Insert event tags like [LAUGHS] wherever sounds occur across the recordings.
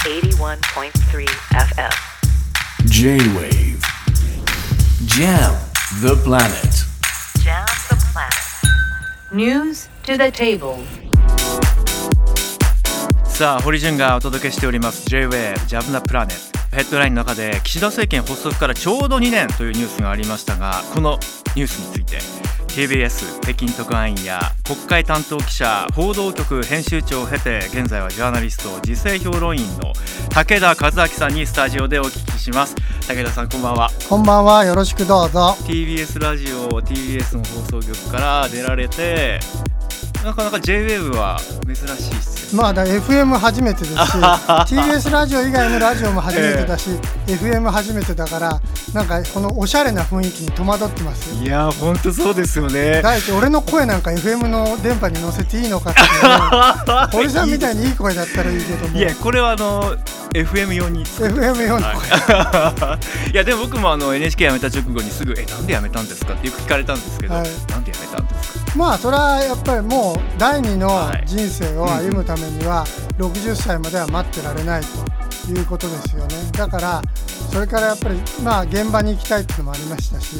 81.3 FM. J-Wave Jam the planet Jam the planet. News to the table. さあ堀潤がお届けしております J-Wave ジャブナプラネットヘッドラインの中で岸田政権発足からちょうど2年というニュースがありましたがこのニュースについて KBS 北京特派員や国会担当記者報道局編集長を経て現在はジャーナリスト時勢評論員の武田和明さんにスタジオでお聞きします。武田さんこんばんは。こんばんは。よろしくどうぞ。TBS ラジオ TBS の放送局から出られてなかなか JWAVE は珍しいっすよまあだ FM 初めてですし [LAUGHS] TBS ラジオ以外のラジオも初めてだし、FM 初めてだからなんかこのおしゃれな雰囲気に戸惑ってます。いやーほんとそうですよね。第一俺の声なんか FM の電波に乗せていいのかって [LAUGHS] 堀さんみたいにいい声だったらいいけども。いやこれはあの FM 用に FM 用の声、い。[LAUGHS] やでも僕もあの NHK 辞めた直後にすぐ「えなんで辞めたんですか?」ってよく聞かれたんですけど、はい。なんで辞めたんですかまあそれはやっぱりもう第二のはい。人生を歩むためには60歳までは待ってられないということですよね。だからそれからやっぱりまあ現場に行きたいっていうのもありましたし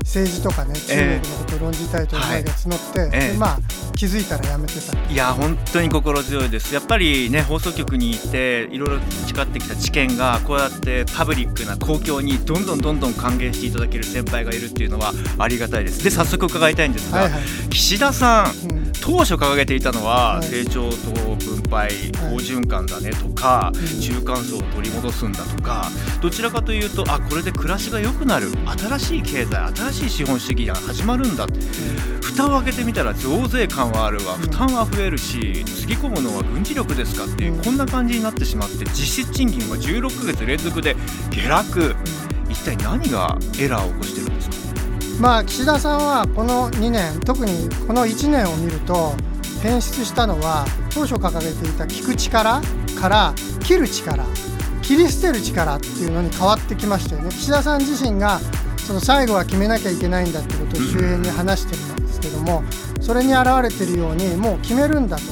政治とかね中国のことを論じたいという思いが募って、ええ。でまあ気づいたらやめてた。いや本当に心強いです。やっぱりね放送局にいていろいろ培ってきた知見がこうやってパブリックな公共にどんどんどんどん還元していただける先輩がいるっていうのはありがたいです。で早速伺いたいんですが、はいはい、岸田さんうん当初掲げていたのは、はい。成長と分配好循環だねとか、うん。中間層を取り戻すんだとかどちらかというとあこれで暮らしが良くなる新しい経済新しい資本主義が始まるんだ蓋を開けてみたら増税感はあるわうん。負担は増えるしつぎ込むのは軍事力ですかっていう、うん。こんな感じになってしまって実質賃金は16ヶ月連続で下落。一体何がエラーを起こしてるんですか？まあ岸田さんはこの2年特にこの1年を見ると変質したのは当初掲げていた聞く力から切る力切り捨てる力っていうのに変わってきましたよね。岸田さん自身がその最後は決めなきゃいけないんだってことを周辺に話してるんですけどもそれに表れてるようにもう決めるんだと。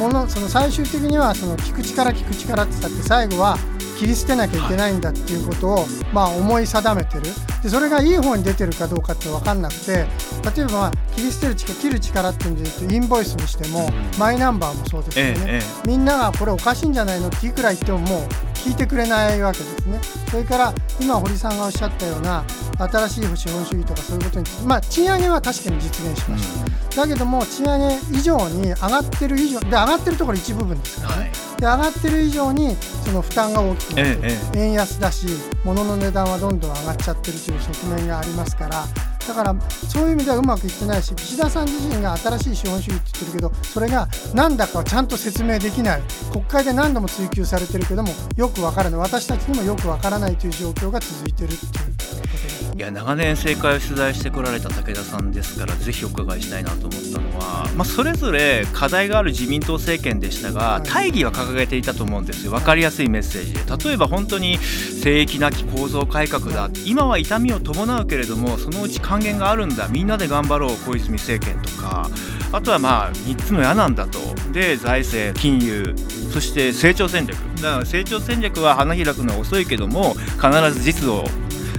ものその最終的にはその聞く力聞く力って言ったって最後は切り捨てなきゃいけないんだっていうことを、まあ、思い定めてる。でそれがいい方に出てるかどうかって分かんなくて例えば、まあ、切り捨てる力切る力っていうんで言うとインボイスにしても、マイナンバーもそうですよね、ええ。みんながこれおかしいんじゃないのっていくら言ってももう聞いてくれないわけですね。それから今堀さんがおっしゃったような新しい資本主義とかそういうことにまあ賃上げは確かに実現しました、だけども賃上げ以上に上がってる以上で上がってるところ一部分ですからね、はい。で上がってる以上にその負担が大きくなってる、ええ。円安だし物の値段はどんどん上がっちゃってるという側面がありますからだからそういう意味ではうまくいってないし岸田さん自身が新しい資本主義って言ってるけどそれが何だかちゃんと説明できない。国会で何度も追及されてるけどもよくわからない。私たちにもよくわからないという状況が続いてるっていうことですいや長年政界を取材してこられた武田さんですからぜひお伺いしたいなと思ったのは、まあ、それぞれ課題がある自民党政権でしたがはい。大義は掲げていたと思うんですよ。分かりやすいメッセージで。例えば本当に聖域なき構造改革だ。今は痛みを伴うけれどもそのうち還元があるんだ。みんなで頑張ろう小泉政権とか。あとはまあ3つの矢なんだと。で財政金融。そして成長戦略。だから成長戦略は花開くのは遅いけども必ず実を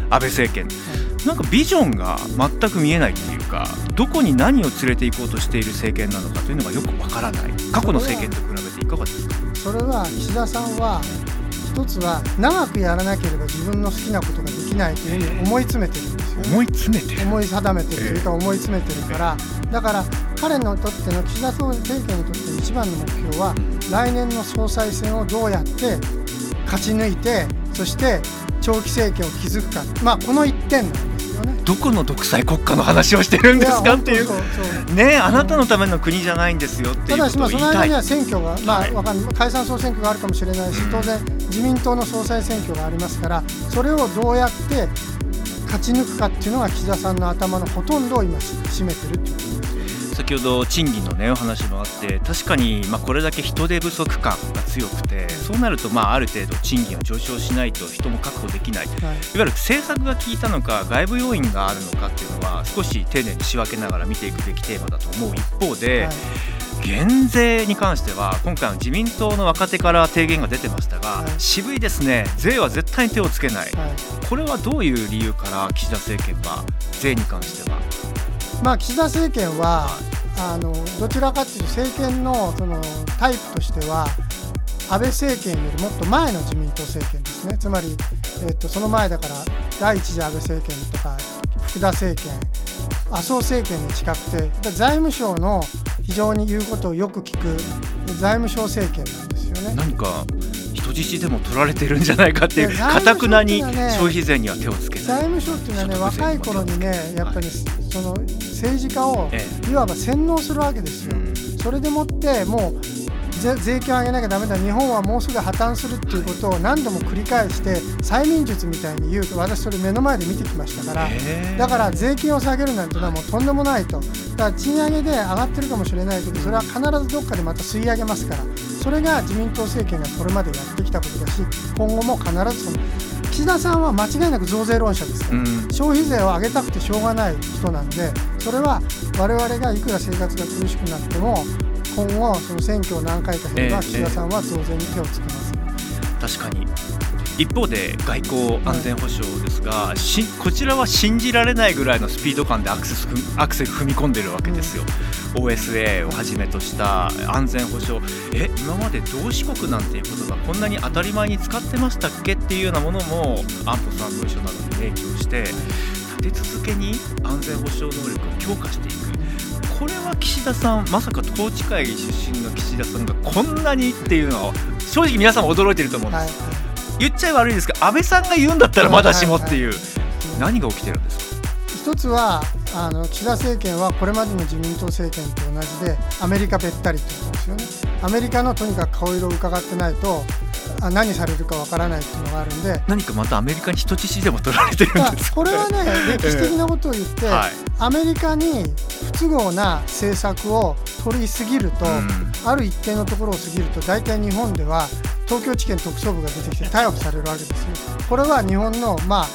安倍政権。なんかビジョンが全く見えないっていうかどこに何を連れて行こうとしている政権なのかというのがよくわからない。過去の政権と比べていかがですか？それは岸田さんは一つは長くやらなければ自分の好きなことができないというふうに思い詰めてるんですよね。思い詰めてる。思い定めてるというか思い詰めてるから。だから彼のとっての岸田総理政権にとっての一番の目標は来年の総裁選をどうやって勝ち抜いてそして長期政権を築くか。まあこの一点なんですよね。どこの独裁国家の話をしてるんですかやっていう。ねえあなたのための国じゃないんですよっていうこただしまあとを言いたい。その間には選挙が、まはい。あ、わかん解散総選挙があるかもしれないし当然自民党の総裁選挙がありますからそれをどうやって勝ち抜くかっていうのが岸田さんの頭のほとんどを今占めてるっていうこと。です。先ほど賃金のねお話もあって確かにまあこれだけ人手不足感が強くてそうなるとまあある程度賃金は上昇しないと人も確保できない。い。わはいゆる政策が効いたのか外部要因があるのかっていうのは少し丁寧に仕分けながら見ていくべきテーマだと思う一方で、減税に関しては今回の自民党の若手から提言が出てましたが、はい。渋いですね。税は絶対に手をつけない。はい。これはどういう理由から岸田政権は税に関しては？まあ、岸田政権はあのどちらかというと政権のそのタイプとしては安倍政権よりもっと前の自民党政権ですねつまり、えっとその前だから第一次安倍政権とか福田政権麻生政権に近くて財務省の非常に言うことをよく聞く財務省政権なんですよね。何か人質でも取られてるんじゃないかっていうかたくなに消費税には手をつけ財務省っていうのはね若い頃にねやっぱりその政治家をえいわば洗脳するわけですよ。うん。それでもってもうぜ税金を上げなきゃダメだ。日本はもうすぐ破綻するっていうことを何度も繰り返して催眠術みたいに言う。と私それ目の前で見てきましたから。だから税金を下げるなんてのはもうとんでもないと。だから賃上げで上がってるかもしれないけどそれは必ずどっかでまた吸い上げますから。それが自民党政権がこれまでやってきたことだし今後も必ずその岸田さんは間違いなく増税論者ですから、うん。消費税を上げたくてしょうがない人なんでそれは我々がいくら生活が苦しくなっても今後その選挙を何回か経れば岸田さんは増税に手をつけます、確かに。一方で外交安全保障ですが、しこちらは信じられないぐらいのスピード感でアクセスアクセル踏み込んでるわけですよ、OSA をはじめとした安全保障。え今まで同志国なんていう言葉こんなに当たり前に使ってましたっけっていうようなものも安保3文書などに明記をして立て続けに安全保障能力を強化していく。これは岸田さんまさか統治会議出身の岸田さんがこんなにっていうのは正直皆さんも驚いてると思うんです、はい。言っちゃ悪いですが安倍さんが言うんだったらまだしもっていう、何が起きてるんですか？一つはあの岸田政権はこれまでの自民党政権と同じでアメリカべったりってことですよね。アメリカのとにかく顔色を伺ってないとあ何されるかわからないっていうのがあるんで。何かまたアメリカに人質でも取られてるまあんですか？これはね歴史的なことを言って、はいアメリカに不都合な政策を取りすぎると、うん。ある一定のところを過ぎると大体日本では東京地検特捜部が出てきて逮捕されるわけですよ。これは日本のまあ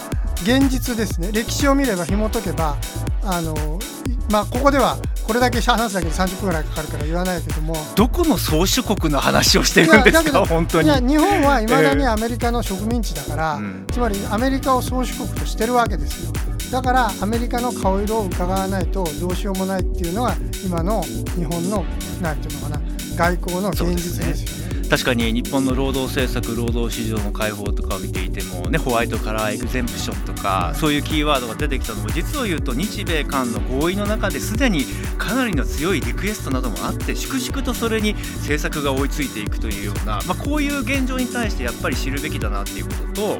現実ですね。歴史を見れば紐解けばあのいまあここではこれだけ話すだけで30分ぐらいかかるから言わないけども。どこの宗主国の話をしてるんですかいやだけど本当に。いや日本はいまだにええ。アメリカの植民地だから、うん。つまりアメリカを宗主国としてるわけですよだからアメリカの顔色を伺わないとどうしようもないっていうのが今の日本の何て言うのかな外交の現実ですよね。確かに日本の労働政策労働市場の開放とかを見ていても、ね、ホワイトカラーエグゼンプションとかそういうキーワードが出てきたのも実を言うと日米韓の合意の中ですでにかなりの強いリクエストなどもあって粛々とそれに政策が追いついていくというような、まあ、こういう現状に対してやっぱり知るべきだなっていうことと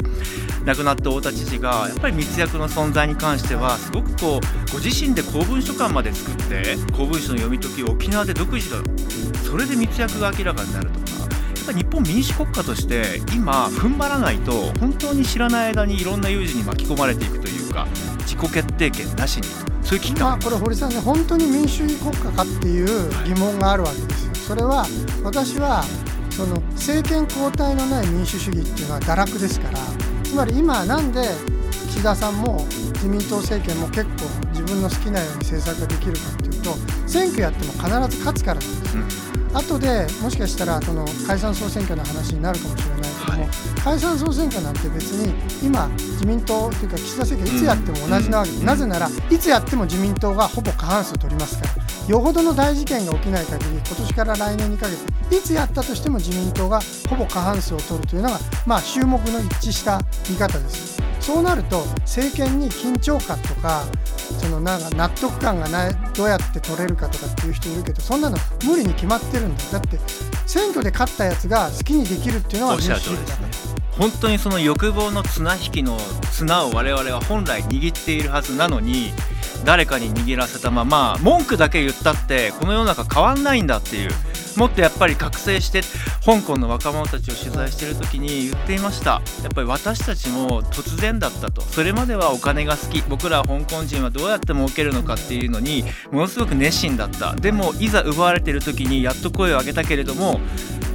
亡くなった太田知事がやっぱり密約の存在に関してはすごくこうご自身で公文書館まで作って公文書の読み解きを沖縄で独自だそれで密約が明らかになると。ぱり日本民主国家として今踏ん張らないと本当に知らない間にいろんな有事に巻き込まれていくというか自己決定権なしにそういう危機まあ感これ堀さんね本当に民主主義国家かっていう疑問があるわけですよ。それは私はその政権交代のない民主主義っていうのは堕落ですからつまり今なんで岸田さんも自民党政権も結構自分の好きなように政策ができるかっていうと選挙やっても必ず勝つからなんですよ。後でもしかしたらその解散総選挙の話になるかもしれないけども、はい。解散総選挙なんて別に今自民党というか岸田政権いつやっても同じなわけです、うん。なぜならいつやっても自民党がほぼ過半数取りますから。よほどの大事件が起きない限り今年から来年にかけていつやったとしても自民党がほぼ過半数を取るというのがまあ衆目の一致した見方です。そうなると政権に緊張感とかそのなんか納得感がないどうやって取れるかとかっていう人いるけどそんなの無理に決まってるんだ。だって選挙で勝ったやつが好きにできるっていうのはおっしゃる通りですね。本当にその欲望の綱引きの綱を我々は本来握っているはずなのに誰かに握らせたまま文句だけ言ったってこの世の中変わんないんだっていう。もっとやっぱり覚醒して香港の若者たちを取材している時に言っていました。やっぱり私たちも突然だったと。それまではお金が好き。僕ら香港人はどうやって儲けるのかっていうのにものすごく熱心だった。でもいざ奪われている時にやっと声を上げたけれども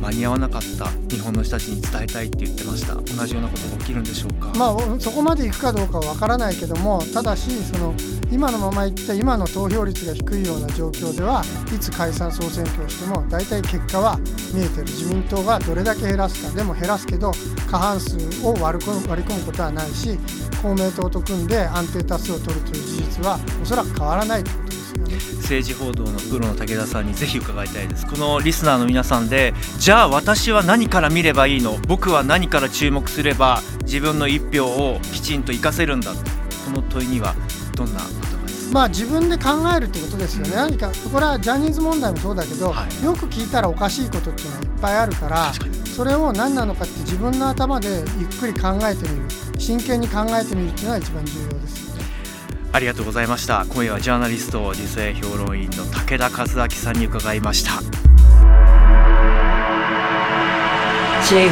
間に合わなかった日本の人たちに伝えたいって言ってました。同じようなことが起きるんでしょうか、まあ、そこまでいくかどうかは分からないけどもただしその今のままいって今の投票率が低いような状況ではいつ解散総選挙をしても大体結果は見えてる。自民党がどれだけ減らすか。でも減らすけど過半数を割り込むことはないし公明党と組んで安定多数を取るという事実はおそらく変わらないと。政治報道のプロの武田さんにぜひ伺いたいです。このリスナーの皆さんでじゃあ私は何から見ればいいの？僕は何から注目すれば自分の一票をきちんと活かせるんだ？この問いにはどんなまあ自分で考えるってことですよね、何かこれはジャニーズ問題もそうだけど、はい。よく聞いたらおかしいことっていうのはいっぱいあるからそれを何なのかって自分の頭でゆっくり考えてみる。真剣に考えてみるっていうのが一番重要です。ありがとうございました。今夜はジャーナリスト時勢評論員の武田和明さんに伺いました。J-Wave.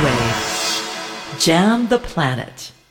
Jam the Planet.